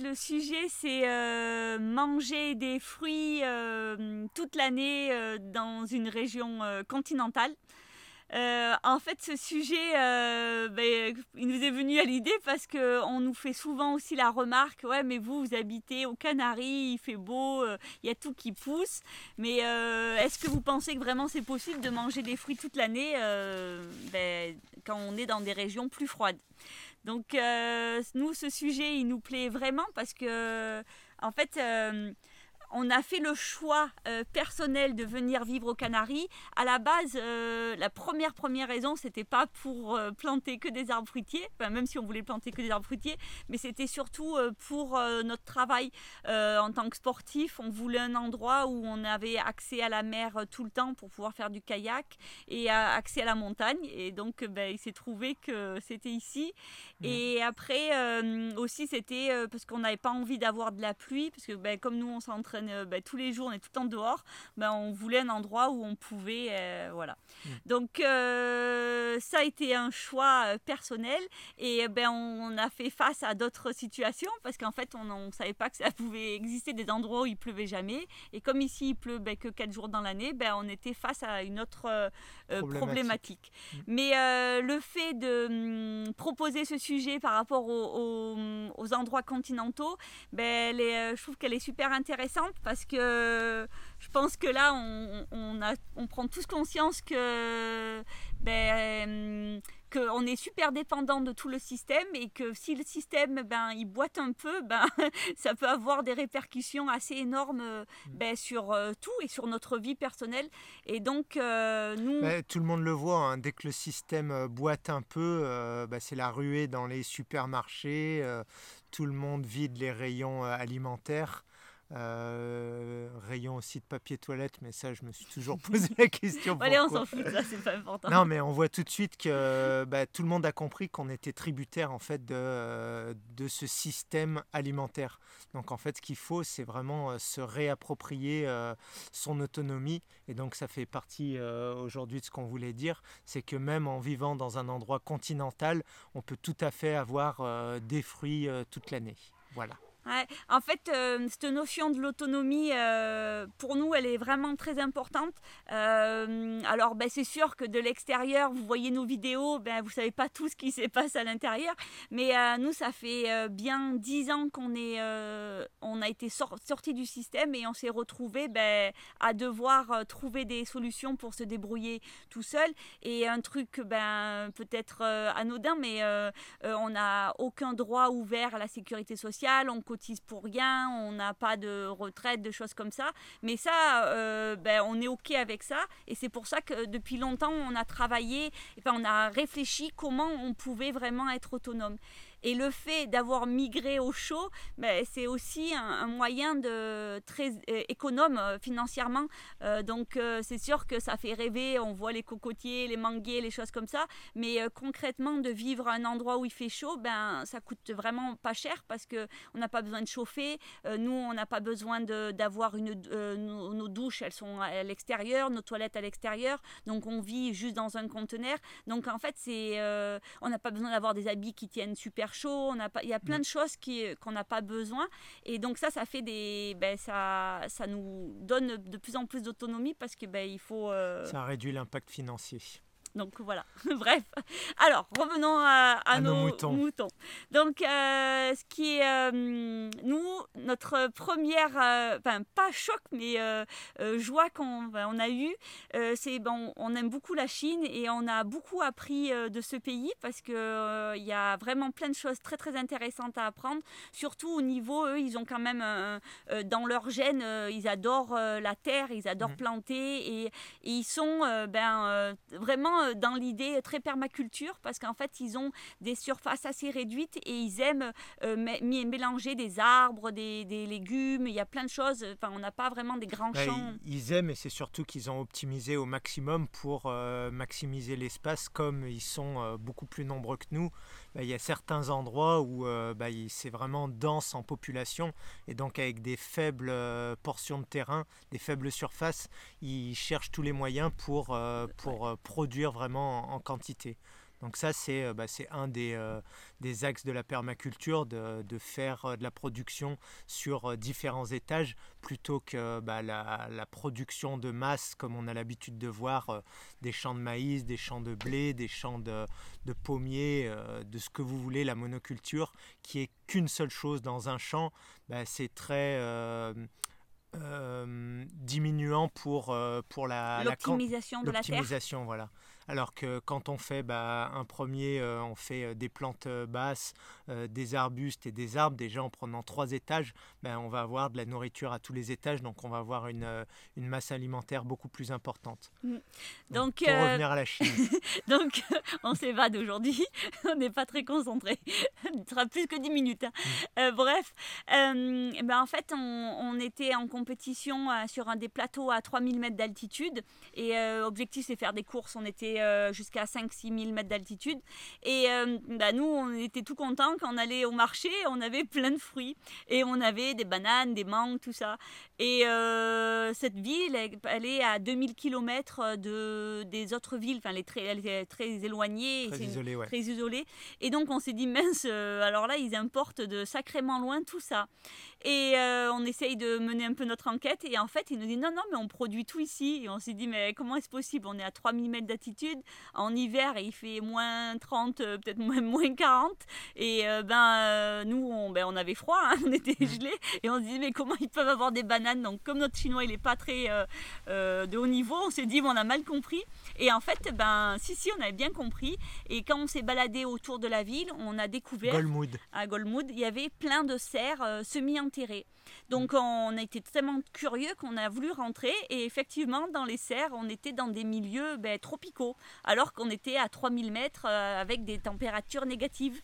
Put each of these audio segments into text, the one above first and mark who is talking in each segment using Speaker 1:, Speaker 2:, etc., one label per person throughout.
Speaker 1: Le sujet, c'est euh, manger des fruits euh, toute l'année euh, dans une région continentale. en fait, ce sujet, ben, il nous est venu à l'idée parce qu'on nous fait souvent aussi la remarque, ouais, mais vous, vous habitez aux Canaries, il fait beau, il y a tout qui pousse. Mais est-ce que vous pensez que vraiment c'est possible de manger des fruits toute l'année ben, quand on est dans des régions plus froides? Donc euh, nous, ce sujet, il nous plaît vraiment parce que, en fait, euh, on a fait le choix euh, personnel de venir vivre aux Canaries. À la base, euh, la première première raison, c'était pas pour euh, planter que des arbres fruitiers, même si on voulait planter que des arbres fruitiers, mais c'était surtout pour notre travail en tant que sportif. On voulait un endroit où on avait accès à la mer tout le temps pour pouvoir faire du kayak et accès à la montagne. Et donc, ben, il s'est trouvé que c'était ici. Mmh. Et après aussi, c'était parce qu'on n'avait pas envie d'avoir de la pluie, parce que ben, comme nous, on s'entraîne euh, bah, tous les jours, on est tout le temps dehors, ben, on voulait un endroit où on pouvait. Euh, voilà. Mm. Donc, euh, ça a été un choix personnel et ben, on a fait face à d'autres situations parce qu'en fait, on ne savait pas que ça pouvait exister des endroits où il pleuvait jamais. Et comme ici, il pleut ben, que 4 jours dans l'année, ben, on était face à une autre problématique. Mm. Mais le fait de hum, proposer ce sujet par rapport aux, endroits continentaux, ben, je trouve qu'elle est super intéressante parce que je pense que là, on, a, on prend tous conscience que ben, qu'on est super dépendant de tout le système et que si le système ben, il boite un peu, ben, ça peut avoir des répercussions assez énormes mm. ben, sur euh, tout et sur notre vie personnelle. Et donc, euh, nous...
Speaker 2: tout le monde le voit, hein. dès que le système euh, boite un peu, ben, c'est la ruée dans les supermarchés, tout le monde vide les rayons alimentaires. Euh, rayon aussi de papier toilette, mais ça, je me suis toujours posé la question.
Speaker 1: Allez, on s'en fout, ça, c'est pas important.
Speaker 2: Non, mais on voit tout de suite que bah, tout le monde a compris qu'on était tributaire en fait de, de ce système alimentaire. Donc en fait, ce qu'il faut, c'est vraiment euh, se réapproprier euh, son autonomie. Et donc ça fait partie aujourd'hui de ce qu'on voulait dire, c'est que même en vivant dans un endroit continental, on peut tout à fait avoir des fruits toute l'année. Voilà.
Speaker 1: En fait, euh, cette notion de l'autonomie, euh, pour nous, elle est vraiment très importante. Euh, alors, ben, c'est sûr que de l'extérieur, vous voyez nos vidéos, ben, vous savez pas tout ce qui se passe à l'intérieur. Mais nous, ça fait bien dix ans qu'on est, on a été sorti du système et on s'est retrouvé ben, à devoir trouver des solutions pour se débrouiller tout seul. Et un truc, ben, peut-être anodin, mais on n'a aucun droit ouvert à la sécurité sociale. Cotise pour rien, on n'a pas de retraite, de choses comme ça. Mais ça, euh, ben, on est OK avec ça. Et c'est pour ça que depuis longtemps, on a travaillé, enfin, on a réfléchi comment on pouvait vraiment être autonome. Et le fait d'avoir migré au chaud, ben, c'est aussi un, moyen de très euh, économe euh, financièrement. Euh, donc c'est sûr que ça fait rêver. On voit les cocotiers, les manguiers, les choses comme ça. Mais concrètement, de vivre à un endroit où il fait chaud, ben ça coûte vraiment pas cher parce que on n'a pas besoin de chauffer. nous, on n'a pas besoin d'avoir une nos, douches, elles sont à l'extérieur, nos toilettes à l'extérieur. Donc on vit juste dans un conteneur. Donc en fait, on n'a pas besoin d'avoir des habits qui tiennent super chaud, on a pas, il y a plein de choses qui, qu'on n'a pas besoin. Et donc ça, ça fait des, ben, ça, ça nous donne de plus en plus d'autonomie parce que ben, il faut.
Speaker 2: Euh, ça réduit l'impact financier.
Speaker 1: Donc voilà, bref. Alors, revenons à, nos, moutons. Donc, euh, ce qui est, euh, nous, notre première, euh, pas choc, mais joie qu'on on a eu, c'est, bon, on aime beaucoup la Chine et on a beaucoup appris de ce pays parce qu'il il y a vraiment plein de choses très, très intéressantes à apprendre. Surtout au niveau, eux, ils ont quand même, dans leur gène, ils adorent la terre, ils adorent mmh. planter et, et, ils sont, ben, vraiment euh, dans l'idée très permaculture parce qu'en fait, ils ont des surfaces assez réduites et ils aiment euh, mélanger des arbres, des, légumes. Il y a plein de choses. Enfin, on n'a pas vraiment des grands champs.
Speaker 2: Ils aiment et c'est surtout qu'ils ont optimisé au maximum pour euh, maximiser l'espace comme ils sont beaucoup plus nombreux que nous. Bah, il y a certains endroits où bah, c'est vraiment dense en population et donc avec des faibles portions de terrain, des faibles surfaces, ils cherchent tous les moyens pour, pour produire vraiment en, quantité. Donc ça, c'est bah, un des, des, axes de la permaculture, de, de faire de la production sur différents étages plutôt que bah, la, la, production de masse comme on a l'habitude de voir des champs de maïs, des champs de blé, des champs de, de pommiers, de ce que vous voulez, la monoculture, qui est qu'une seule chose dans un champ, bah, c'est très euh, diminuant pour, euh, pour la
Speaker 1: l'optimisation de la terre.
Speaker 2: Voilà. Alors que quand on fait bah, un premier, euh, on fait euh, des plantes euh, basses, des arbustes et des arbres, déjà en prenant trois étages, ben, on va avoir de la nourriture à tous les étages, donc on va avoir une, une masse alimentaire beaucoup plus importante. Mm. Donc, pour revenir à la Chine.
Speaker 1: donc on s'évade aujourd'hui, on n'est pas très concentré, il sera plus que 10 minutes. Hein. Mm. bref, ben, en fait on, on, était en compétition sur un des plateaux à 3000 mètres d'altitude et objectif c'est faire des courses, on était euh, jusqu'à 5-6 000 mètres d'altitude. Et euh, bah, nous, on était tout contents quand on allait au marché, on avait plein de fruits. Et on avait des bananes, des mangues, tout ça. Et euh, cette ville, elle, est à 2000 km de, des autres villes. Enfin, elle est très, elle est très éloignée.
Speaker 2: Très isolée,
Speaker 1: Très isolée. Et donc, on s'est dit, mince, alors là, ils importent de sacrément loin tout ça. Et on essaye de mener un peu notre enquête. Et en fait, ils nous disent, non, non, mais on produit tout ici. Et on s'est dit, mais comment est-ce possible? On est à 3000 mètres d'altitude en hiver, il fait moins 30, euh, peut-être moins, moins 40. Et euh, ben, euh, nous, on, ben, on avait froid, hein, on était gelés. Et on se disait, mais comment ils peuvent avoir des bananes? Donc, comme notre chinois, il n'est pas très de haut niveau, on s'est dit, on a mal compris. Et en fait, ben, si, si, on avait bien compris. Et quand on s'est baladé autour de la ville, on a découvert. À Golmoud, il y avait plein de serres semi-enterrées. Donc on a été tellement curieux qu'on a voulu rentrer et effectivement dans les serres on était dans des milieux ben, tropicaux alors qu'on était à 3000 mètres euh, avec des températures négatives.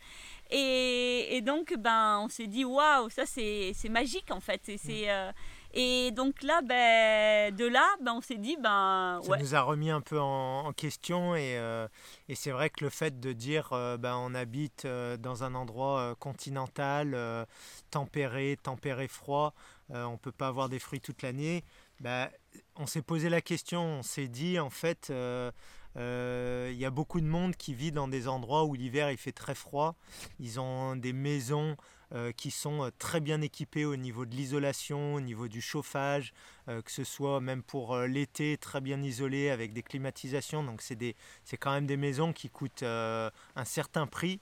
Speaker 1: Et, donc ben, on s'est dit waouh ça c'est magique en fait. Et c'est... Euh, et donc là, ben, de là, ben, on s'est dit, ben,
Speaker 2: ça nous a remis un peu en, question et, euh, et c'est vrai que le fait de dire, ben, on habite dans un endroit continental, tempéré, tempéré froid, on peut pas avoir des fruits toute l'année. Ben, on s'est posé la question, on s'est dit en fait, il y a beaucoup de monde qui vit dans des endroits où l'hiver il fait très froid. Ils ont des maisons euh, qui sont euh, très bien équipés au niveau de l'isolation, au niveau du chauffage, euh, que ce soit même pour l'été très bien isolé avec des climatisations. Donc c'est quand même des maisons qui coûtent un certain prix.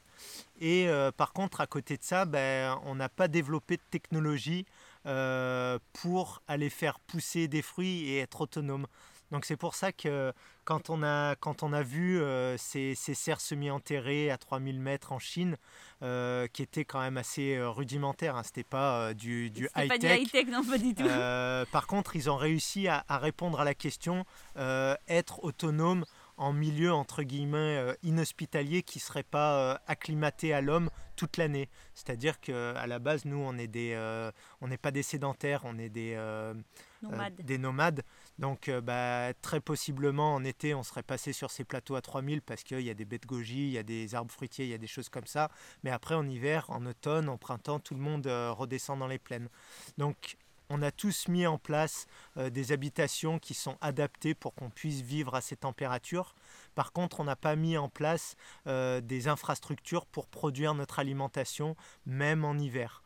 Speaker 2: Et par contre, à côté de ça, ben, on n'a pas développé de technologie pour aller faire pousser des fruits et être autonome. Donc c'est pour ça que quand on a, quand on a vu euh, ces, ces, serres semi-enterrées à 3000 mètres en Chine, euh, qui étaient quand même assez euh, rudimentaires, hein, c'était pas du, du high-tech. Pas du
Speaker 1: high-tech, non, pas du tout.
Speaker 2: par contre, ils ont réussi à, à répondre à la question être autonome en milieu entre guillemets inhospitalier qui serait pas acclimaté à l'homme toute l'année. C'est-à-dire qu'à la base, nous, on est des, on n'est pas des sédentaires, on est des nomades. des nomades. Donc euh, bah, très possiblement en été on serait passé sur ces plateaux à 3000 parce qu'il y a des baies de goji, il y a des arbres fruitiers, il y a des choses comme ça. Mais après en hiver, en automne, en printemps, tout le monde euh, redescend dans les plaines. Donc on a tous mis en place euh, des habitations qui sont adaptées pour qu'on puisse vivre à ces températures. Par contre, on n'a pas mis en place des infrastructures pour produire notre alimentation, même en hiver.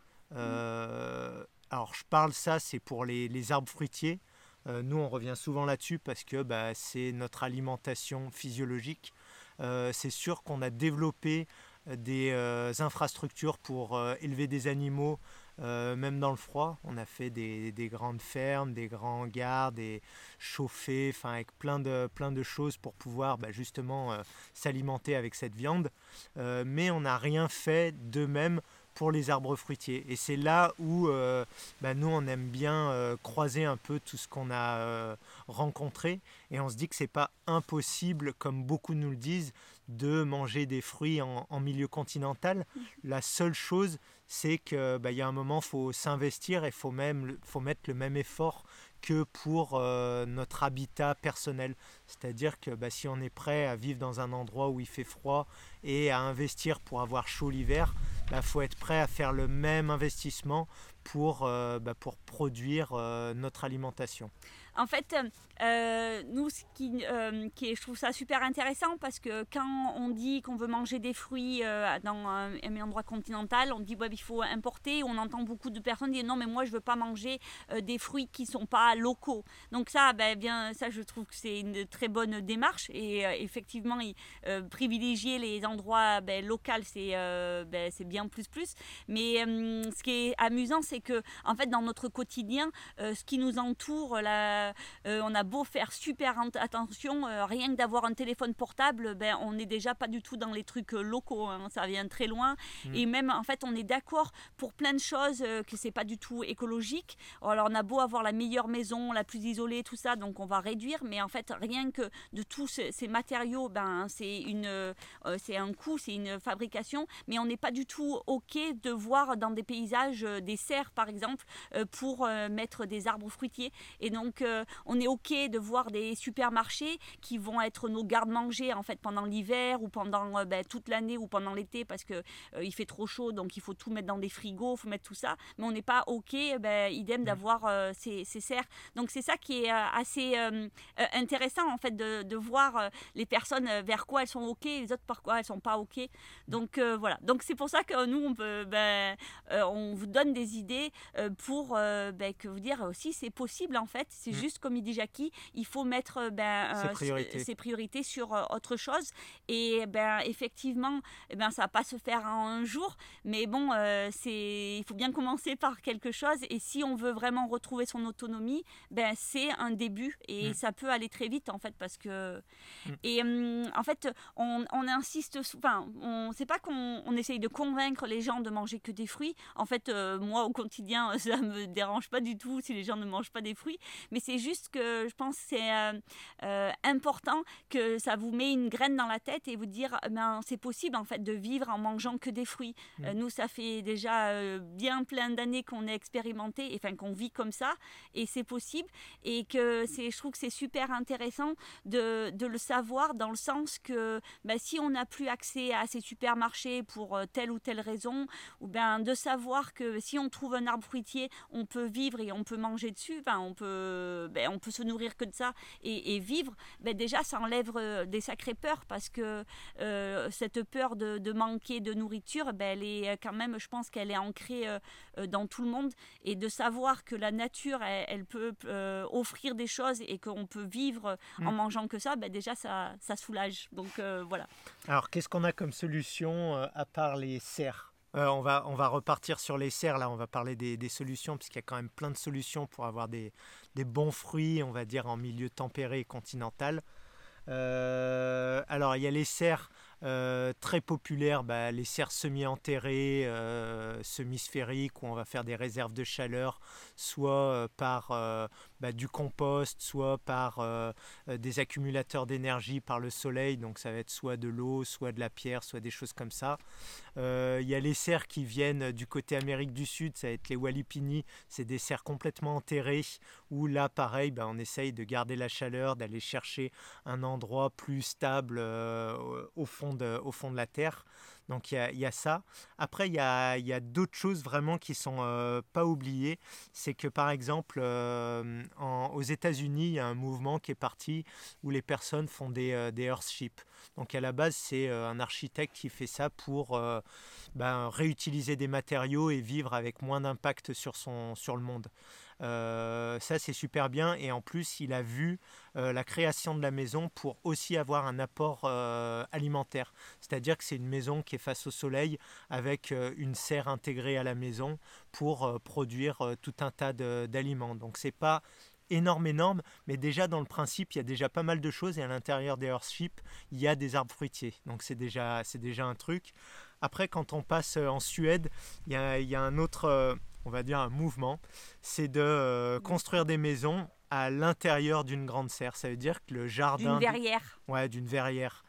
Speaker 2: Alors je parle ça, c'est pour les arbres fruitiers. Euh, nous, on revient souvent là-dessus parce que bah, c'est notre alimentation physiologique. Euh, c'est sûr qu'on a développé euh, des infrastructures pour élever des animaux, même dans le froid. On a fait des, grandes fermes, des grands hangars, des chauffés, enfin avec plein de, plein de choses pour pouvoir bah, justement s'alimenter avec cette viande. mais on n'a rien fait de même pour les arbres fruitiers. Et c'est là où euh, bah, nous, on aime bien euh, croiser un peu tout ce qu'on a euh, rencontré. Et on se dit que c'est pas impossible, comme beaucoup nous le disent, de manger des fruits en, milieu continental. La seule chose, c'est qu'il bah, y a un moment, il faut s'investir et faut même faut mettre le même effort que pour notre habitat personnel. C'est-à-dire que bah, si on est prêt à vivre dans un endroit où il fait froid et à investir pour avoir chaud l'hiver, il bah, faut être prêt à faire le même investissement pour, bah, pour produire notre alimentation.
Speaker 1: En fait, euh, nous, ce qui, euh, je trouve ça super intéressant parce que quand on dit qu'on veut manger des fruits euh, dans un, endroit continental, on dit ouais, il faut importer. On entend beaucoup de personnes dire non, mais moi je veux pas manger des fruits qui sont pas locaux. Donc ça, ben, bien, ça je trouve que c'est une très bonne démarche et effectivement, privilégier les endroits ben, locaux, c'est ben, c'est bien plus plus. Mais ce qui est amusant, c'est que en fait dans notre quotidien, ce qui nous entoure, la, on a beau faire super attention, euh, rien que d'avoir un téléphone portable, ben, on n'est déjà pas du tout dans les trucs euh, locaux, hein. ça vient très loin. Mm. Et même, en fait, on est d'accord pour plein de choses euh, que c'est pas du tout écologique. Alors, on a beau avoir la meilleure maison, la plus isolée, tout ça, donc on va réduire, mais en fait, rien que de tous ces, matériaux, ben, c'est une, c'est un coût, c'est une fabrication, mais on n'est pas du tout OK de voir dans des paysages des serres, par exemple, pour mettre des arbres fruitiers. Et donc, on est OK de voir des supermarchés qui vont être nos gardes-manger en fait pendant l'hiver ou pendant euh, ben, toute l'année ou pendant l'été parce que euh, il fait trop chaud donc il faut tout mettre dans des frigos, il faut mettre tout ça. Mais on n'est pas ok, ben, idem d'avoir euh, ces, serres. Donc c'est ça qui est assez intéressant en fait de, de voir les personnes vers quoi elles sont ok, les autres par quoi elles sont pas ok. Donc voilà. Donc c'est pour ça que nous on peut, ben, on vous donne des idées pour ben, que vous dire aussi c'est possible en fait. C'est mm. juste comme il dit Jackie, il faut mettre euh, ben,
Speaker 2: euh,
Speaker 1: ses, priorités. sur euh, autre chose. Et ben, effectivement, eh ben, ça va pas se faire en un jour, mais bon, c'est, il faut bien commencer par quelque chose. Et si on veut vraiment retrouver son autonomie, ben, c'est un début et mm. ça peut aller très vite en fait parce que mm. et hum, en fait on, on insiste, enfin, on sait pas qu'on on essaye de convaincre les gens de manger que des fruits. En fait, moi au quotidien, ça me dérange pas du tout si les gens ne mangent pas des fruits, mais c'est juste que je pense c'est euh, euh, important que ça vous met une graine dans la tête et vous dire euh, ben, c'est possible en fait de vivre en mangeant que des fruits. Mm. nous, ça fait déjà bien plein d'années qu'on est expérimenté, enfin qu'on vit comme ça et c'est possible et que je trouve que c'est super intéressant de, de, le savoir dans le sens que ben, si on n'a plus accès à ces supermarchés pour telle ou telle raison, ou ben de savoir que si on trouve un arbre fruitier, on peut vivre et on peut manger dessus, enfin, on peut, ben, on peut se nourrir que de ça et, vivre, ben déjà ça enlève euh, des sacrées peurs parce que euh, cette peur de, manquer de nourriture, ben, elle est euh, quand même, je pense qu'elle est ancrée dans tout le monde et de savoir que la nature, elle, peut offrir des choses et qu'on peut vivre en mm. mangeant que ça, ben déjà ça, ça soulage. Donc voilà.
Speaker 2: Alors qu'est-ce qu'on a comme solution à part les serres? Euh, on, va, repartir sur les serres, là, on va parler des, solutions, puisqu'il y a quand même plein de solutions pour avoir des, bons fruits, on va dire, en milieu tempéré et continental. Euh, alors, il y a les serres euh, très populaires, bah, les serres semi-enterrées, semi-sphériques, où on va faire des réserves de chaleur, soit par bah, du compost, soit par euh, euh, des accumulateurs d'énergie par le soleil, donc ça va être soit de l'eau, soit de la pierre, soit des choses comme ça. Euh, il y a les serres qui viennent du côté Amérique du Sud, ça va être les Walipini, c'est des serres complètement enterrées, où là pareil, bah, on essaye de garder la chaleur, d'aller chercher un endroit plus stable de, au fond de la terre. Donc il y, a, ça. Après, il y a, d'autres choses vraiment qui sont euh, pas oubliées. C'est que par exemple, euh, aux États-Unis, il y a un mouvement qui est parti où les personnes font des, euh, Earthships. Donc à la base, c'est un architecte qui fait ça pour ben, réutiliser des matériaux et vivre avec moins d'impact sur, sur le monde. Euh, ça, c'est super bien. Et en plus, il a vu euh, la création de la maison pour aussi avoir un apport euh, alimentaire. C'est-à-dire que c'est une maison qui est face au soleil avec une serre intégrée à la maison pour produire tout un tas d'aliments. Donc, c'est pas énorme, énorme, mais déjà dans le principe, il y a déjà pas mal de choses et à l'intérieur des Earthships, il y a des arbres fruitiers. Donc c'est déjà, déjà un truc. Après, quand on passe en Suède, il y a, il y a un autre, on va dire, un mouvement, c'est de euh, construire des maisons à l'intérieur d'une grande serre. Ça veut dire que le jardin...
Speaker 1: D'une verrière.
Speaker 2: Ouais, d'une verrière.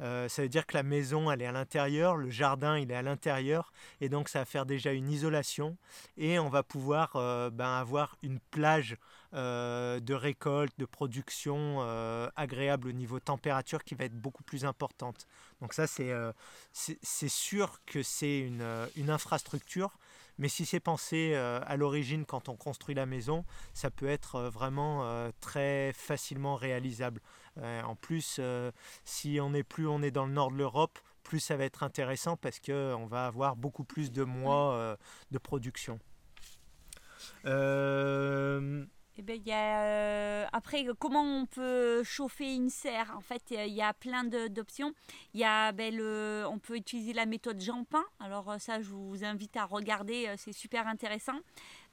Speaker 2: Euh, ça veut dire que la maison, elle est à l'intérieur, le jardin, il est à l'intérieur, et donc ça va faire déjà une isolation, et on va pouvoir euh, ben, avoir une plage de récolte, de production agréable au niveau température qui va être beaucoup plus importante. Donc ça, c'est sûr que c'est une, une infrastructure, Mais si c'est pensé à l'origine quand on construit la maison, ça peut être vraiment très facilement réalisable. en plus, si on est plus on est dans le nord de l'Europe, plus ça va être intéressant parce qu'on va avoir beaucoup plus de mois de production.
Speaker 1: Euh, eh ben, y a, euh, après, comment on peut chauffer une serre? En fait, il y a plein d'options. Ben, on peut utiliser la méthode Jampin. Alors euh, ça, je vous invite à regarder, c'est super intéressant.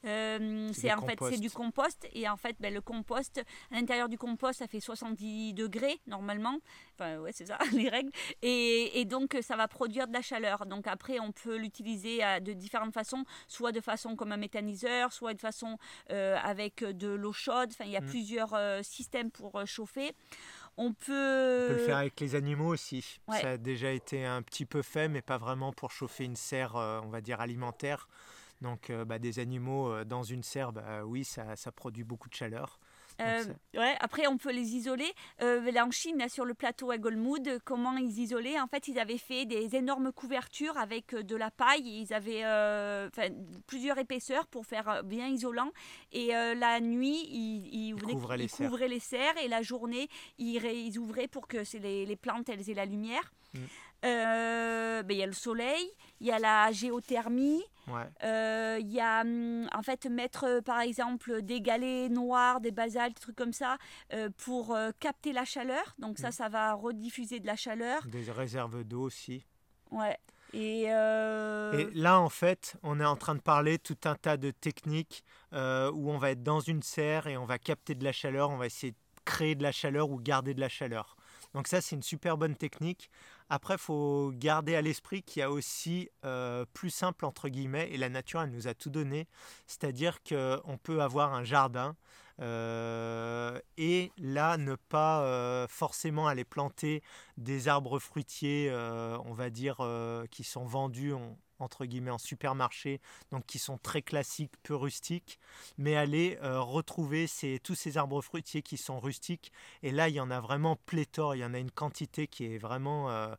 Speaker 1: Euh, c'est en fait c'est du compost. et en fait ben, le compost à l'intérieur du compost ça fait 70 degrés normalement. Enfin ouais c'est ça les règles. Et, et, donc ça va produire de la chaleur. Donc après on peut l'utiliser de différentes façons. Soit de façon comme un méthaniseur soit de façon euh, avec de l'eau chaude. Enfin il y a mm. plusieurs euh, systèmes pour chauffer. On peut...
Speaker 2: on peut... le faire avec les animaux aussi. Ça a déjà été un petit peu fait, mais pas vraiment pour chauffer une serre, on va dire, alimentaire. Donc euh, bah, des animaux euh, dans une serre, bah, oui, ça, ça, produit beaucoup de chaleur.
Speaker 1: Euh, ouais, après, on peut les isoler. là, en Chine, sur le plateau à Golmoud, comment ils isolaient? En fait, ils avaient fait des énormes couvertures avec de la paille. Ils avaient plusieurs épaisseurs pour faire bien isolant. Et la nuit, ils, couvraient, les, serres. Et la journée, ils, ouvraient pour que les, les, plantes elles aient la lumière. Mm. Ben, il y a le soleil, il y a la géothermie, euh, il y a hum, en fait mettre euh, par exemple des galets noirs, des basaltes, des trucs comme ça euh, pour capter la chaleur. Donc ça, mm. ça va rediffuser de la chaleur.
Speaker 2: Des réserves d'eau aussi.
Speaker 1: Ouais. Et,
Speaker 2: Et, là, en fait, on est en train de parler tout un tas de techniques où on va être dans une serre et on va capter de la chaleur, on va essayer de créer de la chaleur ou garder de la chaleur. Donc ça, c'est une super bonne technique. Après, il faut garder à l'esprit qu'il y a aussi euh, plus simple, entre guillemets, et la nature, elle nous a tout donné. C'est-à-dire qu'on peut avoir un jardin euh, et là, ne pas euh, forcément aller planter des arbres fruitiers, on va dire, qui sont vendus entre guillemets en supermarché, donc qui sont très classiques, peu rustiques, mais aller euh, retrouver ces, tous ces arbres fruitiers qui sont rustiques. Et là, il y en a vraiment pléthore, il y en a une quantité qui est vraiment euh,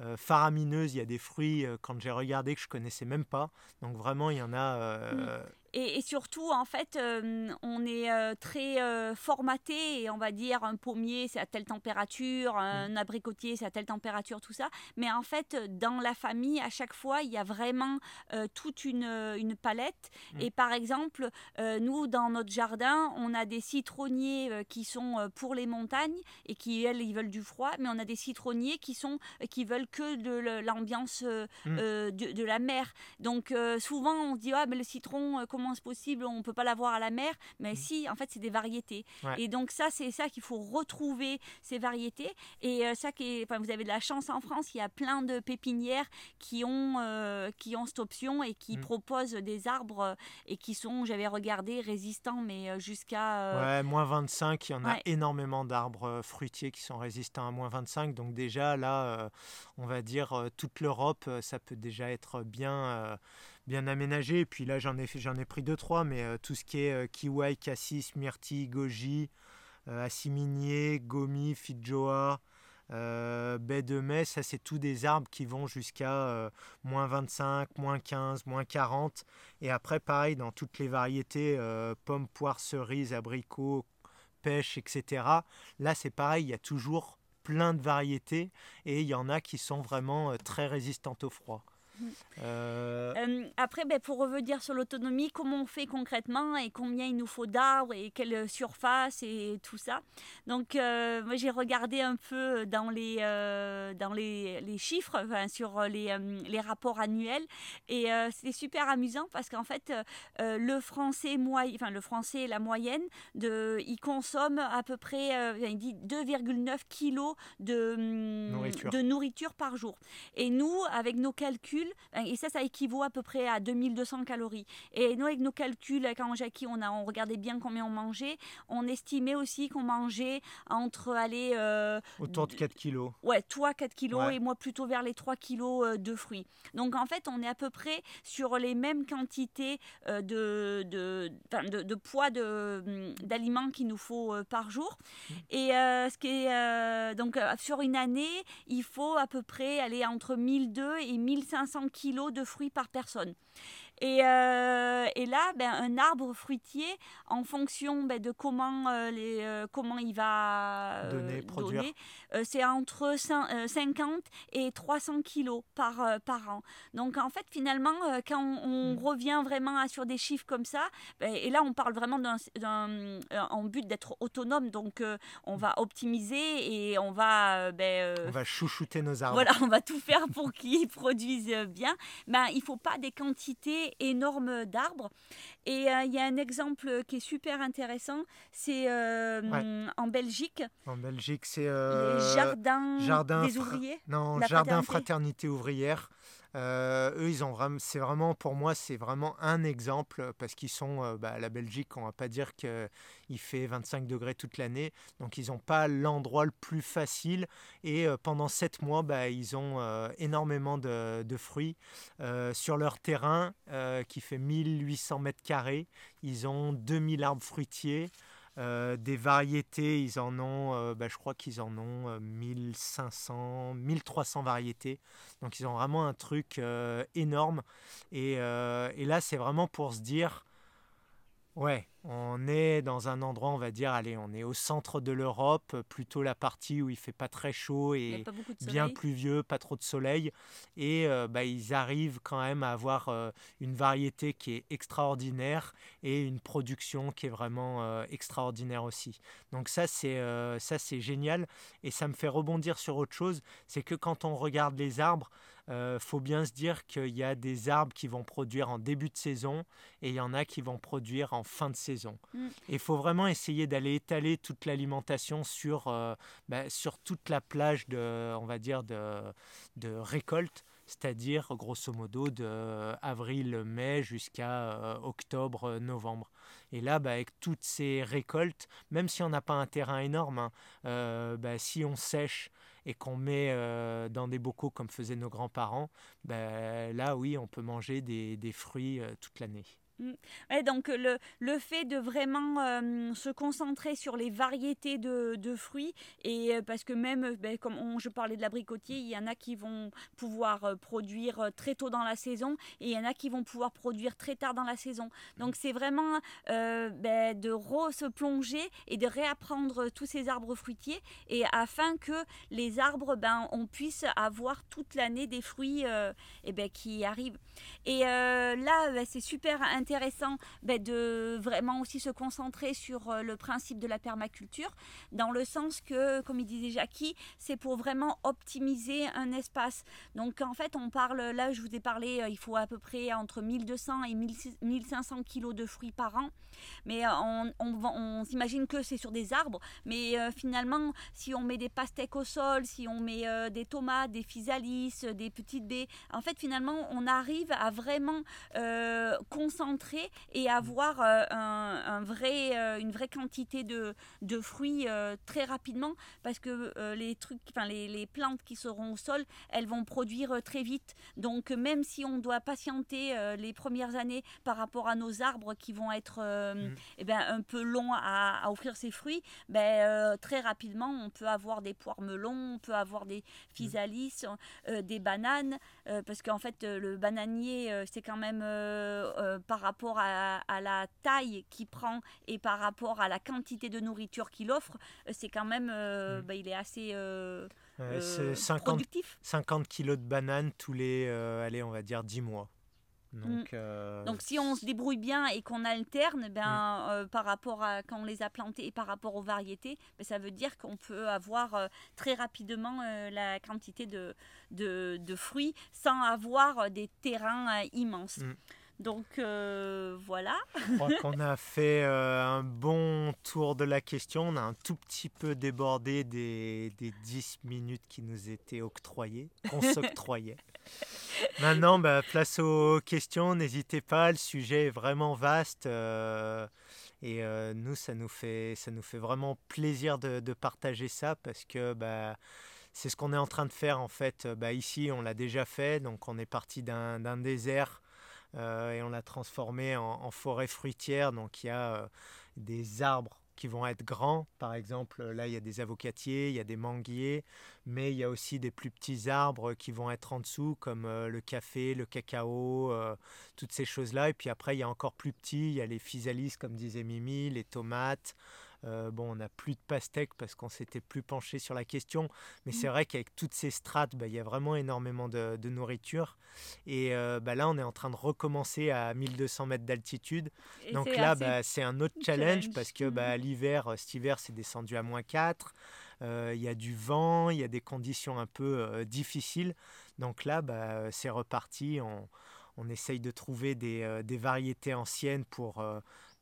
Speaker 2: euh, faramineuse. Il y a des fruits, quand j'ai regardé, que je connaissais même pas. Donc vraiment, il y en a...
Speaker 1: Mm. Et, surtout, en fait, euh, on est euh, très euh, formaté et on va dire un pommier c'est à telle température, un mm. abricotier c'est à telle température, tout ça. Mais en fait, dans la famille, à chaque fois, il y a vraiment toute une, une palette. Mm. Et par exemple, nous, dans notre jardin, on a des citronniers qui sont pour les montagnes et qui, elles, ils veulent du froid. Mais on a des citronniers qui, sont, qui veulent que de l'ambiance mm. de, de, la mer. Donc souvent, on se dit, ah, mais le citron, comment c'est possible, on ne peut pas l'avoir à la mer. Mais mm. si, en fait, c'est des variétés. Et donc ça, c'est ça qu'il faut retrouver, ces variétés. Et euh, ça, qui enfin, vous avez de la chance en France, il y a plein de pépinières qui ont, euh, qui ont cette option et qui mm. proposent des arbres et qui sont, j'avais regardé, résistants, mais euh, jusqu'à...
Speaker 2: Ouais, moins 25, il y en a énormément d'arbres fruitiers qui sont résistants à moins 25. Donc déjà, là, on va dire, toute l'Europe, ça peut déjà être bien bien aménagé. Puis là, j'en ai, j'en ai pris deux, trois, mais euh, tout ce qui est euh, kiwai, cassis, myrtille, goji, euh, assiminier, gomi, fidjoa, baie de mai, ça c'est tous des arbres qui vont jusqu'à moins 25, moins 15, moins 40. Et après, pareil, dans toutes les variétés, pommes, poires, cerises, abricots, pêche, etc. Là, c'est pareil, il y a toujours plein de variétés et il y en a qui sont vraiment très résistantes au froid.
Speaker 1: Euh, euh, après, ben, pour revenir sur l'autonomie, comment on fait concrètement et combien il nous faut d'arbres et quelle surface et tout ça. Donc, euh, moi, j'ai regardé un peu dans les, dans les, les chiffres, enfin, sur les, les, rapports annuels et c'était super amusant parce qu'en fait, le français moyen, enfin, le français, la moyenne, de, il consomme à peu près, il dit 2,9 kilos de
Speaker 2: nourriture.
Speaker 1: de nourriture par jour. Et nous, avec nos calculs, et ça, ça équivaut à peu près à 2200 calories. Et nous, avec nos calculs, quand Jackie, on, a, on regardait bien combien on mangeait, on estimait aussi qu'on mangeait entre, aller
Speaker 2: euh, Autour de 4 kilos.
Speaker 1: Ouais, toi 4 kilos et moi plutôt vers les 3 kilos euh, de fruits. Donc en fait, on est à peu près sur les mêmes quantités euh, de, de, de, de, poids d'aliments qu'il nous faut par jour. Mmh. Et ce qui est, donc sur une année, il faut à peu près aller entre 1200 et 1500 kilos de fruits par personne. Et, euh, et là, ben, un arbre fruitier, en fonction ben, de comment, euh, les, euh, comment il va
Speaker 2: Donner, produire.
Speaker 1: c'est entre cin- euh, 50 et 300 kilos par, par an. Donc en fait, finalement, quand on, on
Speaker 2: Mm.
Speaker 1: revient vraiment à- sur des chiffres comme ça, ben, et là on parle vraiment d'un, en but d'être autonome, donc on va optimiser et on va... ben,
Speaker 2: On va chouchouter nos arbres.
Speaker 1: voilà, on va tout faire pour qu'ils produisent bien. Ben, il faut pas des quantités énormes d'arbres. Et euh, il y a un exemple qui est super intéressant, c'est euh,
Speaker 2: Ouais.
Speaker 1: en Belgique,
Speaker 2: En Belgique, c'est euh,
Speaker 1: les jardins
Speaker 2: jardin
Speaker 1: des ouvriers.
Speaker 2: Non,
Speaker 1: La
Speaker 2: jardin
Speaker 1: fraternité.
Speaker 2: fraternité ouvrière. Euh, eux, ils ont vraiment, c'est vraiment pour moi, c'est vraiment un exemple parce qu'ils sont, euh, bah, la Belgique, on va pas dire qu'il fait 25 degrés toute l'année, donc ils n'ont pas l'endroit le plus facile. Et euh, pendant sept mois, bah, ils ont euh, énormément de, fruits Euh, sur leur terrain qui fait 1800 mètres carrés. Ils ont 2000 arbres fruitiers. Des variétés, ils en ont, bah, je crois qu'ils en ont euh, 1500, 1300 variétés. Donc ils ont vraiment un truc énorme. Et, et là, c'est vraiment pour se dire, ouais, on est dans un endroit, on va dire, allez, on est au centre de l'Europe, plutôt la partie où il fait pas très chaud et bien pluvieux, pas trop de soleil. Et euh, bah, ils arrivent quand même à avoir euh, une variété qui est extraordinaire et une production qui est vraiment euh, extraordinaire aussi. Donc ça, c'est ça, c'est génial. Et ça me fait rebondir sur autre chose, c'est que quand on regarde les arbres, euh, faut bien se dire qu'il y a des arbres qui vont produire en début de saison et il y en a qui vont produire en fin de saison.
Speaker 1: Mm.
Speaker 2: Et il faut vraiment essayer d'aller étaler toute l'alimentation sur, euh, bah, sur toute la plage de, on va dire, de, de récolte, c'est-à-dire grosso modo de avril-mai jusqu'à euh, octobre-novembre. Et là, bah, avec toutes ces récoltes, même si on n'a pas un terrain énorme, hein, euh, bah, si on sèche et qu'on met euh, dans des bocaux comme faisaient nos grands-parents, bah, là oui, on peut manger des, fruits euh, toute l'année.
Speaker 1: Ouais, donc euh, le, le fait de vraiment euh, se concentrer sur les variétés de, de fruits, et euh, parce que même, ben, comme on- je parlais de l'abricotier, il y en a qui vont pouvoir produire très tôt dans la saison, et il y en a qui vont pouvoir produire très tard dans la saison. Donc c'est vraiment euh, ben, de re se plonger et de réapprendre tous ces arbres fruitiers, et afin que les arbres, ben, on puisse avoir toute l'année des fruits eh ben, qui arrivent. Et là, ben, c'est super intéressant ben, de vraiment aussi se concentrer sur euh, le principe de la permaculture, dans le sens que, comme il disait Jackie, c'est pour vraiment optimiser un espace. Donc en fait, on parle, là je vous ai parlé, euh, il faut à peu près entre 1200 et 1600 1500 kilos de fruits par an. Mais euh, on, s'imagine que c'est sur des arbres, mais finalement, si on met des pastèques au sol, si on met des tomates, des physalis, des petites baies, en fait, finalement, on arrive à vraiment concentrer et avoir euh, un, un vrai, euh, une vraie quantité de, de fruits euh, très rapidement, parce que les trucs, les, les plantes qui seront au sol, elles vont produire très vite. Donc, même si on doit patienter les premières années par rapport à nos arbres qui vont être euh,
Speaker 2: Mm.
Speaker 1: eh ben, un peu longs à, à offrir ses fruits, ben, très rapidement, on peut avoir des poires melons, on peut avoir des physalis, euh, des bananes, parce qu'en fait, le bananier, c'est quand même par rapport à, à la taille qu'il prend et par rapport à la quantité de nourriture qu'il offre, euh, c'est quand même, euh,
Speaker 2: Mm.
Speaker 1: ben, il est assez euh,
Speaker 2: c'est 50,
Speaker 1: productif.
Speaker 2: 50 kilos de bananes tous les, allez, on va dire 10 mois. Donc, euh,
Speaker 1: Donc si on se débrouille bien et qu'on alterne ben, euh, par rapport à quand on les a plantés et par rapport aux variétés, ben, ça veut dire qu'on peut avoir euh, très rapidement la quantité de, de, de fruits sans avoir des terrains immenses.
Speaker 2: Mm.
Speaker 1: Donc euh, voilà.
Speaker 2: je crois qu'on a fait euh, un bon tour de la question. On a un tout petit peu débordé des, des 10 minutes qui nous étaient octroyées, qu'on s'octroyait. Maintenant, bah, place aux questions. N'hésitez pas, le sujet est vraiment vaste. euh, et nous, ça nous, fait, ça nous fait vraiment plaisir de, de partager ça parce que bah, c'est ce qu'on est en train de faire en fait. Bah, ici, on l'a déjà fait. Donc, on est parti d'un désert et on l'a transformé en, forêt fruitière. Donc il y a euh, des arbres qui vont être grands. Par exemple, là, il y a des avocatiers, il y a des manguiers, mais il y a aussi des plus petits arbres qui vont être en dessous, comme le café, le cacao, toutes ces choses-là. Et puis après, il y a encore plus petits, il y a les physalis, comme disait Mimi, les tomates. Euh, bon, on n'a plus de pastèques parce qu'on s'était plus penché sur la question, mais c'est mmh. vrai qu'avec toutes ces strates, bah, il y a vraiment énormément de, nourriture. Et euh, bah, là, on est en train de recommencer à 1200 mètres d'altitude. Donc là, bah, c'est un autre challenge, parce que bah, mmh. l'hiver, euh, cet hiver, c'est descendu à moins 4. Il y a du vent, il y a des conditions un peu difficiles. Donc là, bah, c'est reparti. On, on, essaye de trouver des, des variétés anciennes pour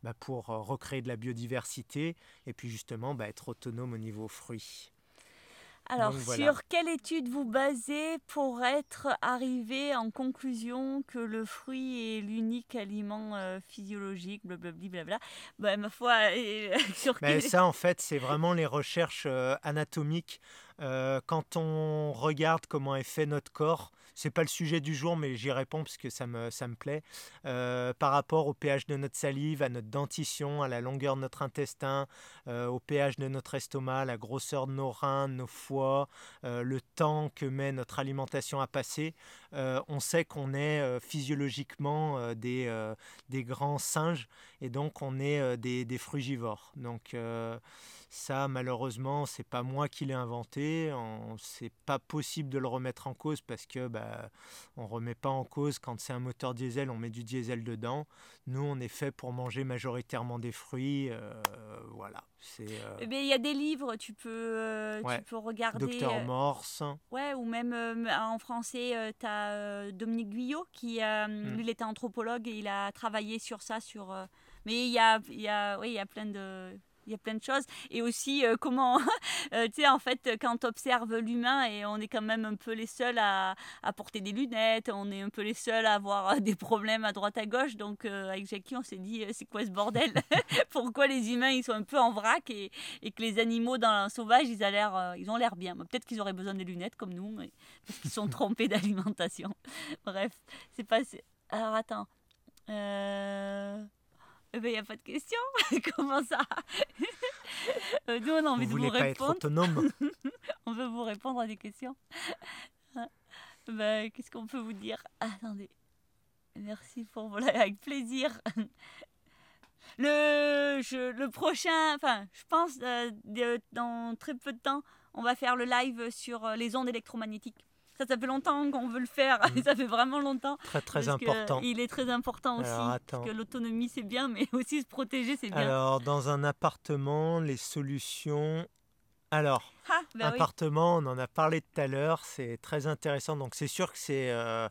Speaker 2: bah, pour euh, recréer de la biodiversité et puis justement bah, être autonome au niveau fruits.
Speaker 1: Alors, sur quelle étude vous basez pour être arrivé en conclusion que le fruit est l'unique aliment euh, physiologique, blablabla bah, Ma foi,
Speaker 2: sur quelle... Ça, en fait, c'est vraiment les recherches euh, anatomiques. Quand on regarde comment est fait notre corps, c'est pas le sujet du jour, mais j'y réponds parce que ça me, ça me plaît. Euh, par rapport au pH de notre salive, à notre dentition, à la longueur de notre intestin, euh, au pH de notre estomac, la grosseur de nos reins, nos foies, euh, le temps que met notre alimentation à passer, on sait qu'on est physiologiquement des, des grands singes et donc on est des, des frugivores. Donc ça, malheureusement, c'est pas moi qui l'ai inventé. C'est pas possible de le remettre en cause parce que bah, on remet pas en cause quand c'est un moteur diesel, on met du diesel dedans. Nous, on est fait pour manger majoritairement des fruits. Euh, voilà.
Speaker 1: C'est. Euh eh il y a des livres, tu peux, euh, tu peux regarder.
Speaker 2: Docteur Morse.
Speaker 1: Ouais, ou même en français, tu as Dominique Guyot qui, lui, il était anthropologue et il a travaillé sur ça, sur. mais il y a, il y a, oui, il y a plein de il y a plein de choses. Et aussi, euh, comment, euh, tu sais, en fait, quand tu observes l'humain, et on est quand même un peu les seuls à, à, porter des lunettes, on est un peu les seuls à avoir euh, des problèmes à droite à gauche. Donc, avec Jackie, on s'est dit, c'est quoi ce bordel Pourquoi les humains, ils sont un peu en vrac et, et que les animaux dans le sauvage, ils, ont l'air, ils ont l'air bien. Peut-être qu'ils auraient besoin des lunettes comme nous, mais parce qu'ils sont trompés d'alimentation. Bref, c'est pas. Alors, attends. Euh... Il eh n'y ben, a pas de question. Comment ça euh, Nous, on a envie
Speaker 2: vous
Speaker 1: de vous répondre.
Speaker 2: Être autonome?
Speaker 1: On veut vous répondre à des questions. ben, Qu'est-ce qu'on peut vous dire? Attendez. Merci pour voilà, avec plaisir. Le, je, le prochain, enfin, je pense, euh, dans très peu de temps, on va faire le live sur euh, les ondes électromagnétiques. Ça, ça fait longtemps qu'on veut le faire. Mm. ça fait vraiment longtemps.
Speaker 2: Très, très important.
Speaker 1: Il est très important aussi. parce que l'autonomie, c'est bien, mais aussi se protéger, c'est bien.
Speaker 2: Alors, dans un appartement, les solutions. Alors, ah, bah appartement, on en a parlé tout à l'heure, c'est très intéressant. Donc, c'est sûr que c'est. Euh,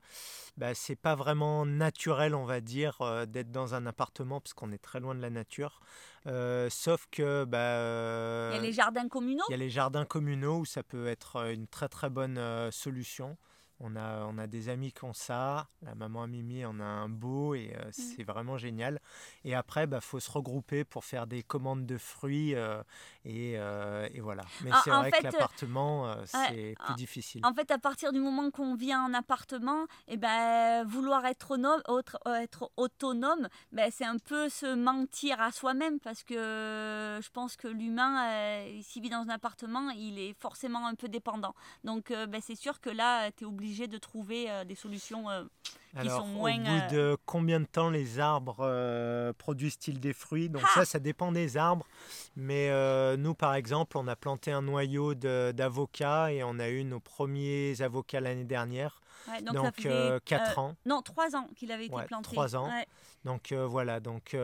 Speaker 2: bah, c'est pas vraiment naturel, on va dire, euh, d'être dans un appartement parce qu'on est très loin de la nature. Euh, sauf que bah,
Speaker 1: il y a les jardins communaux?
Speaker 2: Il y a les jardins communaux où ça peut être une très très bonne solution. On a, on a des amis qui ont ça. La maman à Mimi en a un beau et euh, mm. c'est vraiment génial. Et après, il bah, faut se regrouper pour faire des commandes de fruits euh, et, euh, et, voilà. Mais c'est vrai que l'appartement, c'est plus difficile.
Speaker 1: En fait, à partir du moment qu'on vient en appartement, et eh ben, vouloir être autonome, être autonome ben, c'est un peu se mentir à soi-même parce que je pense que l'humain, s'il vit dans un appartement, il est forcément un peu dépendant. Donc, ben, c'est sûr que là, tu es obligé de trouver euh, des solutions euh, qui sont moins. Au
Speaker 2: bout de euh, combien de temps les arbres produisent-ils des fruits? Donc ça, ça dépend des arbres. Mais nous, par exemple, on a planté un noyau d'avocats et on a eu nos premiers avocats l'année dernière. donc, 4 ans.
Speaker 1: Non, 3 ans qu'il avait été planté.
Speaker 2: 3 ans. Donc voilà, donc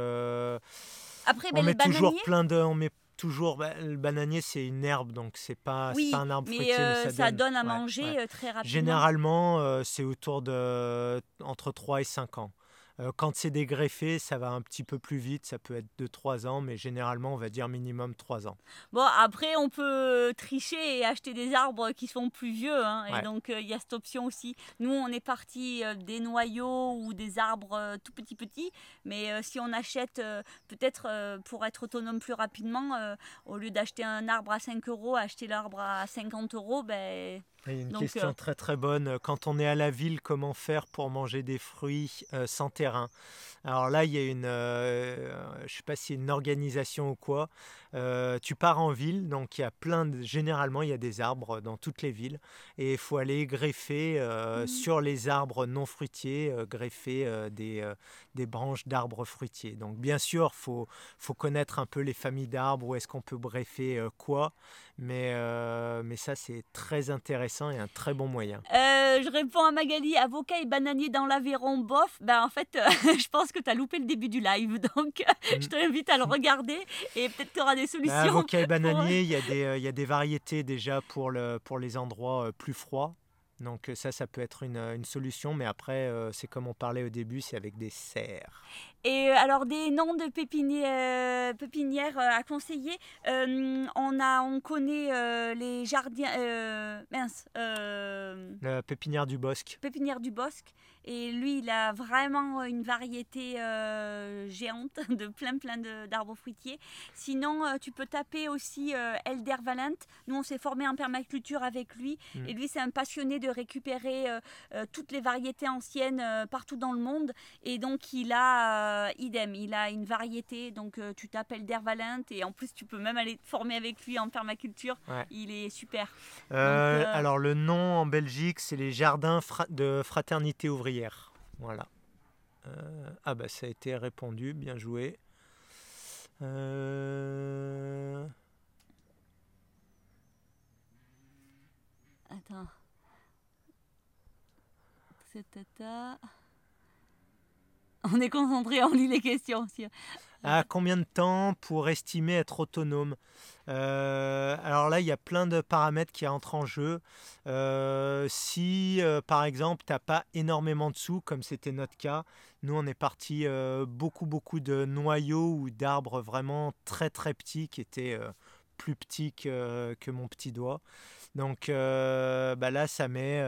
Speaker 2: Après, ben, on met toujours plein de, on met toujours, bah, le bananier c'est une herbe, donc c'est pas, pas un arbre fruitier.
Speaker 1: mais ça, donne, à manger euh, très rapidement.
Speaker 2: Généralement, euh, c'est autour de entre 3 et 5 ans. Euh, quand c'est dégreffé, ça va un petit peu plus vite, ça peut être de 3 ans, mais généralement, on va dire minimum 3 ans.
Speaker 1: Bon, après, on peut tricher et acheter des arbres qui sont plus vieux, hein, et donc euh, il y a cette option aussi. Nous, on est parti euh, des noyaux ou des arbres tout petits petits, mais si on achète peut-être pour être autonome plus rapidement, au lieu d'acheter un arbre à 5 euros, acheter l'arbre à 50 euros, ben
Speaker 2: Il y a une
Speaker 1: Donc,
Speaker 2: question
Speaker 1: euh,
Speaker 2: très très bonne. Quand on est à la ville, comment faire pour manger des fruits euh, sans terrain? Alors là, il y a une, euh, je sais pas si c'est une organisation ou quoi. Euh, tu pars en ville, donc il y a plein de, généralement il y a des arbres dans toutes les villes et il faut aller greffer euh,
Speaker 1: Mhm.
Speaker 2: sur les arbres non fruitiers, euh, greffer des, des branches d'arbres fruitiers. Donc bien sûr, faut faut connaître un peu les familles d'arbres, où est-ce qu'on peut greffer quoi, mais mais ça c'est très intéressant et un très bon moyen.
Speaker 1: Je réponds à Magali, avocat et bananier dans l'Aveyron, bof. Ben en fait, je pense que tu as loupé le début du live, donc euh, je t'invite à le regarder et peut-être tu auras des solutions.
Speaker 2: Bah, avocat et
Speaker 1: pour-
Speaker 2: bananier, il y, a des, euh, y a des variétés déjà pour, le, pour les endroits euh, plus froids. Donc euh, ça, ça peut être une, une solution, mais après, euh, c'est comme on parlait au début, c'est avec des serres.
Speaker 1: Et alors des noms de pépinières, pépinières à conseiller. Euh, on a, on connaît euh, les jardins, mince,
Speaker 2: La pépinière du Bosque.
Speaker 1: pépinière du Bosque. Et lui, il a vraiment une variété euh, géante de plein plein d'arbres fruitiers. Sinon, euh, tu peux taper aussi euh, Elder Valent. Nous, on s'est formé en permaculture avec lui.
Speaker 2: Mm.
Speaker 1: Et lui, c'est un passionné de récupérer toutes les variétés anciennes partout dans le monde. Et donc, il a, idem, il a une variété. Donc, tu tapes Elder Valent. Et en plus, tu peux même aller te former avec lui en permaculture.
Speaker 2: Ouais.
Speaker 1: Il est super. Donc,
Speaker 2: Alors le nom en Belgique, c'est les jardins fra- de fraternité ouvrière. Voilà. Euh, ah bah ça a été répondu, bien joué. Euh.
Speaker 1: On est concentré, on lit les questions.
Speaker 2: À combien de temps pour estimer être autonome Euh, Alors là, il y a plein de paramètres qui entrent en jeu. Euh, si, euh, par exemple, tu n'as pas énormément de sous, comme c'était notre cas, nous, on est parti beaucoup, beaucoup de noyaux ou d'arbres vraiment très, très petits qui étaient plus petits que, mon petit doigt. Donc bah là, ça met...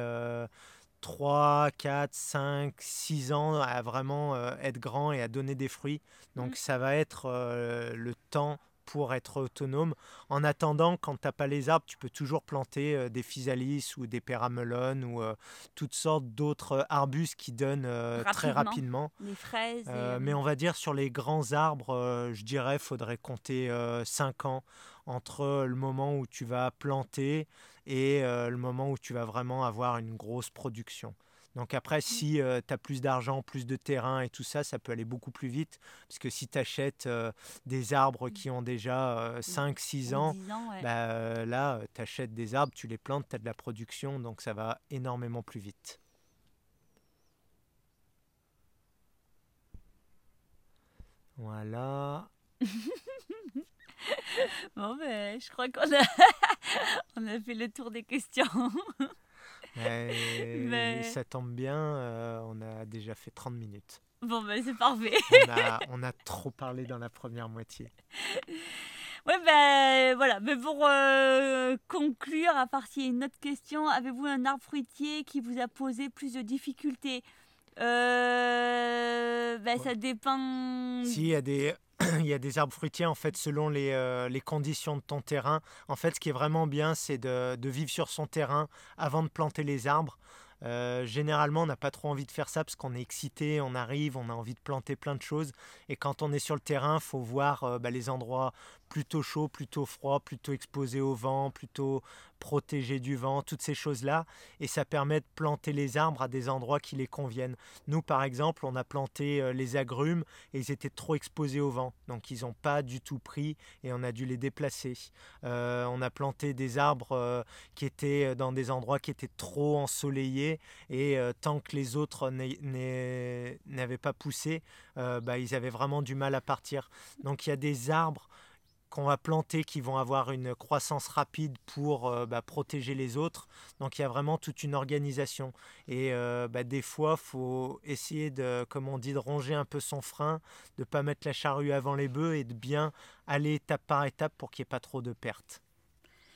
Speaker 2: euh, 3, 4, 5, 6 ans à vraiment euh, être grand et à donner des fruits. Donc
Speaker 1: Mhm.
Speaker 2: ça va être euh, le temps pour être autonome. En attendant, quand tu n'as pas les arbres, tu peux toujours planter euh, des physalis ou des péramelones ou euh, toutes sortes d'autres arbustes qui donnent euh, très
Speaker 1: Rapidement. Les fraises. et,
Speaker 2: mais on va dire sur les grands arbres, je dirais, faudrait compter 5 ans entre le moment où tu vas planter et euh, le moment où tu vas vraiment avoir une grosse production. Donc après, si tu as plus d'argent, plus de terrain et tout ça, ça peut aller beaucoup plus vite. Parce que si tu achètes des arbres qui ont déjà 5-6
Speaker 1: ou
Speaker 2: ans,
Speaker 1: 10 ans, ouais.
Speaker 2: bah, euh, là, tu achètes des arbres, tu les plantes, tu as de la production, donc ça va énormément plus vite. Voilà.
Speaker 1: Bon, ben, je crois qu'on a... on a fait le tour des questions.
Speaker 2: Et
Speaker 1: Mais-
Speaker 2: Ça tombe bien, euh, on a déjà fait 30 minutes.
Speaker 1: Bon, ben, c'est parfait.
Speaker 2: On a, on a trop parlé dans la première moitié.
Speaker 1: Ouais, ben voilà. Mais pour euh, conclure, à part s'il y a une autre question, avez-vous un arbre fruitier qui vous a posé plus de difficultés? Euh, ben, Ça dépend.
Speaker 2: Si, il y a des, il y a des arbres fruitiers, en fait, selon les, euh, les conditions de ton terrain. En fait, ce qui est vraiment bien, c'est de, vivre sur son terrain avant de planter les arbres. Euh, généralement, on n'a pas trop envie de faire ça parce qu'on est excité, on arrive, on a envie de planter plein de choses. Et quand on est sur le terrain, faut voir euh, bah, les endroits plutôt chauds, plutôt froids, plutôt exposés au vent, plutôt protégés du vent, toutes ces choses-là. Et ça permet de planter les arbres à des endroits qui les conviennent. Nous, par exemple, on a planté euh, les agrumes et ils étaient trop exposés au vent. Donc, ils n'ont pas du tout pris et on a dû les déplacer. Euh, on a planté des arbres euh, qui étaient dans des endroits qui étaient trop ensoleillés et tant que les autres n'avaient pas poussé, bah, ils avaient vraiment du mal à partir. Donc il y a des arbres qu'on va planter qui vont avoir une croissance rapide pour euh, bah, protéger les autres. Donc il y a vraiment toute une organisation. Et euh, bah, des fois, faut essayer de, comme on dit, de ronger un peu son frein, de pas mettre la charrue avant les bœufs et de bien aller étape par étape pour qu'il n'y ait pas trop de pertes.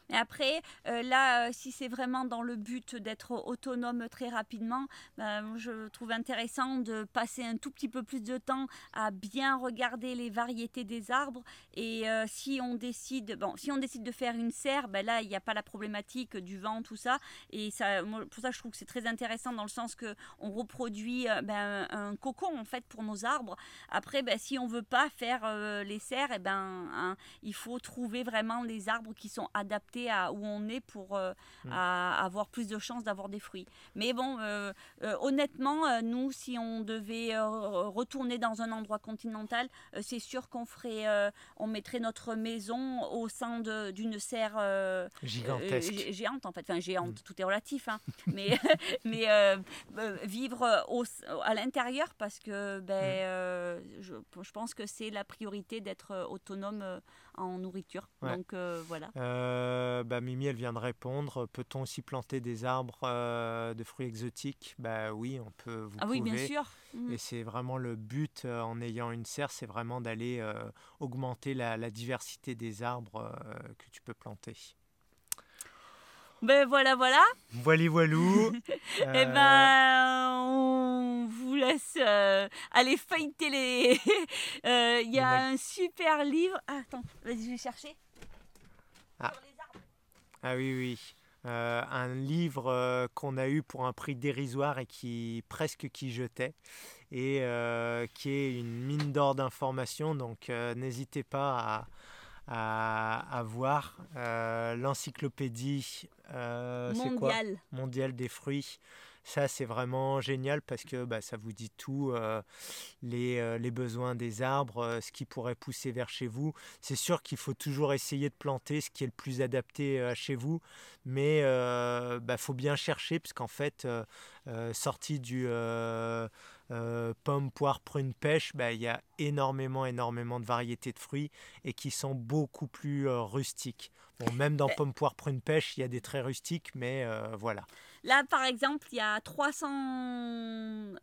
Speaker 1: Mais après, euh, là, si c'est vraiment dans le but d'être autonome très rapidement, ben, je trouve intéressant de passer un tout petit peu plus de temps à bien regarder les variétés des arbres. Et si on décide, bon, si on décide de faire une serre, ben là, il n'y a pas la problématique du vent, tout ça. Et ça, pour ça, je trouve que c'est très intéressant dans le sens que on reproduit ben, un cocon en fait pour nos arbres. Après, ben, si on veut pas faire euh, les serres, et eh ben, hein, il faut trouver vraiment les arbres qui sont adaptés à où on est pour euh, mm. avoir plus de chances d'avoir des fruits. Mais bon, euh, honnêtement, nous, si on devait retourner dans un endroit continental, c'est sûr qu'on ferait, on mettrait notre maison au sein d'une serre
Speaker 2: gigantesque,
Speaker 1: géante en fait, enfin géante, mm. tout est relatif, hein. mais mais vivre au, à l'intérieur parce que ben, mm. euh, je, je, pense que c'est la priorité d'être euh, autonome euh, en nourriture. Donc voilà.
Speaker 2: Bah, Mimi, elle vient de répondre. Peut-on aussi planter des arbres de fruits exotiques? Bah oui, on peut. Vous
Speaker 1: ah oui, bien sûr.
Speaker 2: Mm. Et c'est vraiment le but en ayant une serre, c'est vraiment d'aller augmenter la, la, diversité des arbres que tu peux planter.
Speaker 1: Ben voilà, voilà.
Speaker 2: Voilà, voilou.
Speaker 1: Eh ben, on vous laisse euh, aller feuilleter les. Euh, il y a un super livre. Ah, attends, vas-y, je vais chercher.
Speaker 2: Ah. Ah oui, oui. Euh, un livre qu'on a eu pour un prix dérisoire et qui presque qui jetait et qui est une mine d'or d'informations. Donc n'hésitez pas à à, voir euh, l'encyclopédie
Speaker 1: euh, mondiale.
Speaker 2: mondiale des fruits. Ça, c'est vraiment génial parce que bah, ça vous dit tout, euh, les, les, besoins des arbres, ce qui pourrait pousser vers chez vous. C'est sûr qu'il faut toujours essayer de planter ce qui est le plus adapté à chez vous, mais il bah, faut bien chercher parce qu'en fait, sorti du euh, pommes, poires, prunes, pêche, bah, il y a énormément, énormément de variétés de fruits et qui sont beaucoup plus euh, rustiques. Bon, même dans pommes, poires, prunes, pêche, il y a des très rustiques, mais euh, voilà.
Speaker 1: Là, par exemple, il y a 300,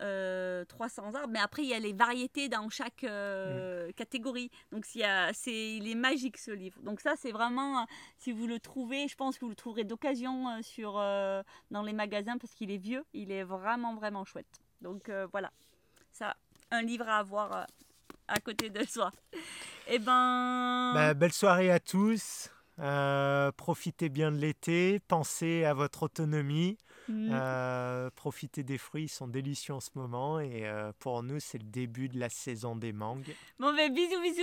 Speaker 1: 300 arbres, mais après, il y a les variétés dans chaque mm. catégorie. Donc, c'est, il est magique ce livre. Donc, ça, c'est vraiment, si vous le trouvez, je pense que vous le trouverez d'occasion sur, dans les magasins parce qu'il est vieux. Il est vraiment, vraiment chouette. Donc euh, voilà, ça, un livre à avoir euh, à côté de soi. Eh ben.
Speaker 2: Bah, belle soirée à tous. Euh, profitez bien de l'été, pensez à votre autonomie, mm. profitez des fruits, ils sont délicieux en ce moment et pour nous c'est le début de la saison des mangues.
Speaker 1: Bon ben bisous bisous